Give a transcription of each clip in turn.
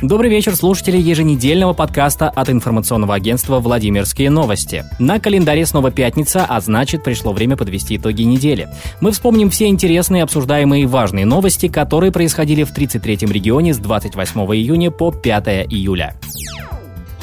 Добрый вечер, слушатели еженедельного подкаста от информационного агентства «Владимирские новости». На календаре снова пятница, а значит, пришло время подвести итоги недели. Мы вспомним все интересные, обсуждаемые и важные новости, которые происходили в 33-м регионе с 28 июня по 5 июля.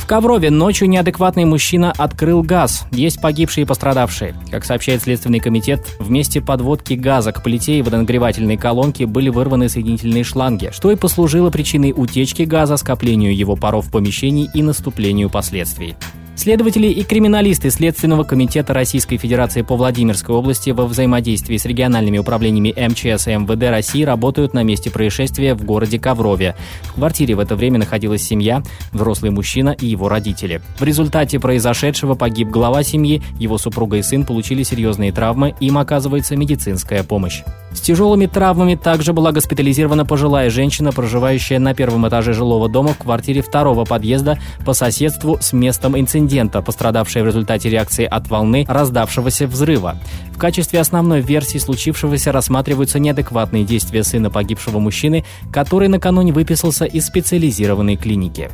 В Коврове ночью неадекватный мужчина открыл газ. Есть погибшие и пострадавшие. Как сообщает Следственный комитет, в месте подводки газа к плите и водонагревательной колонке были вырваны соединительные шланги, что и послужило причиной утечки газа, скоплению его паров в помещении и наступлению последствий. Следователи и криминалисты Следственного комитета Российской Федерации по Владимирской области во взаимодействии с региональными управлениями МЧС и МВД России работают на месте происшествия в городе Коврове. В квартире в это время находилась семья, взрослый мужчина и его родители. В результате произошедшего погиб глава семьи, его супруга и сын получили серьезные травмы, им оказывается медицинская помощь. С тяжелыми травмами также была госпитализирована пожилая женщина, проживающая на первом этаже жилого дома в квартире второго подъезда по соседству с местом инцидента, пострадавшая в результате реакции от волны раздавшегося взрыва. В качестве основной версии случившегося рассматриваются неадекватные действия сына погибшего мужчины, который накануне выписался из специализированной клиники.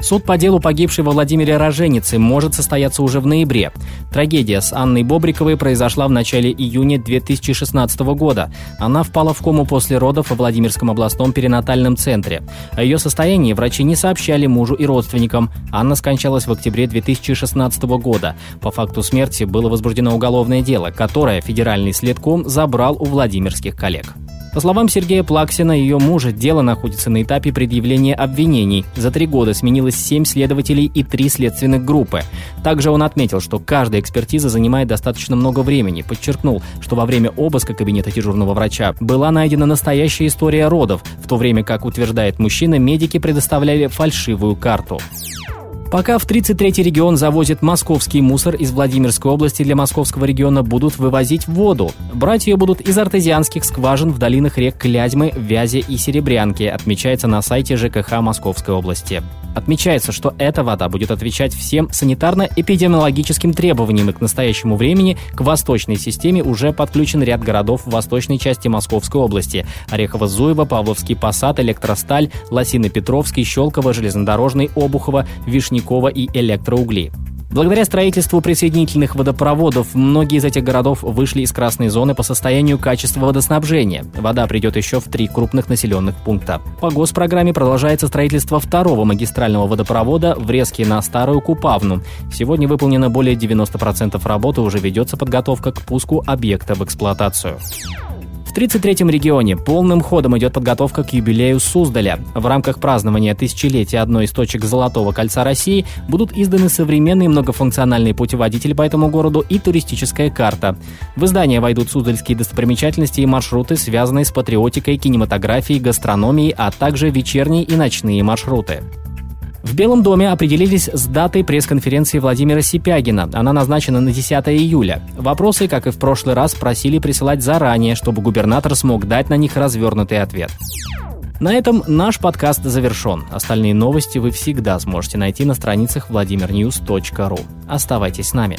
Суд по делу погибшей во Владимире роженицы может состояться уже в ноябре. Трагедия с Анной Бобриковой произошла в начале июня 2016 года. Она впала в кому после родов во Владимирском областном перинатальном центре. О ее состоянии врачи не сообщали мужу и родственникам. Анна скончалась в октябре 2016 года. По факту смерти было возбуждено уголовное дело, которое федеральный следком забрал у владимирских коллег. По словам Сергея Плаксина, ее мужа, дело находится на этапе предъявления обвинений. За три года сменилось семь следователей и три следственных группы. Также он отметил, что каждая экспертиза занимает достаточно много времени. Подчеркнул, что во время обыска кабинета дежурного врача была найдена настоящая история родов, в то время как, утверждает мужчина, медики предоставляли фальшивую карту. Пока в 33-й регион завозят московский мусор из Владимирской области для московского региона будут вывозить воду. Брать ее будут из артезианских скважин в долинах рек Клязьмы, Вязи и Серебрянки, отмечается на сайте ЖКХ Московской области. Отмечается, что эта вода будет отвечать всем санитарно-эпидемиологическим требованиям и к настоящему времени к восточной системе уже подключен ряд городов в восточной части Московской области – Орехово-Зуево, Павловский Посад, Электросталь, Лосино-Петровский, Щелково, Железнодорожный, Обухово, Вишнякова и Электроугли. Благодаря строительству присоединительных водопроводов многие из этих городов вышли из красной зоны по состоянию качества водоснабжения. Вода придет еще в три крупных населенных пункта. По госпрограмме продолжается строительство второго магистрального водопровода в Резке на Старую Купавну. Сегодня выполнено более 90% работы, уже ведется подготовка к пуску объекта в эксплуатацию. В 33-м регионе полным ходом идет подготовка к юбилею Суздаля. В рамках празднования тысячелетия одной из точек Золотого кольца России будут изданы современные многофункциональные путеводители по этому городу и туристическая карта. В издание войдут суздальские достопримечательности и маршруты, связанные с патриотикой, кинематографией, гастрономией, а также вечерние и ночные маршруты. В Белом доме определились с датой пресс-конференции Владимира Сипягина. Она назначена на 10 июля. Вопросы, как и в прошлый раз, просили присылать заранее, чтобы губернатор смог дать на них развернутый ответ. На этом наш подкаст завершен. Остальные новости вы всегда сможете найти на страницах vladimirnews.ru. Оставайтесь с нами.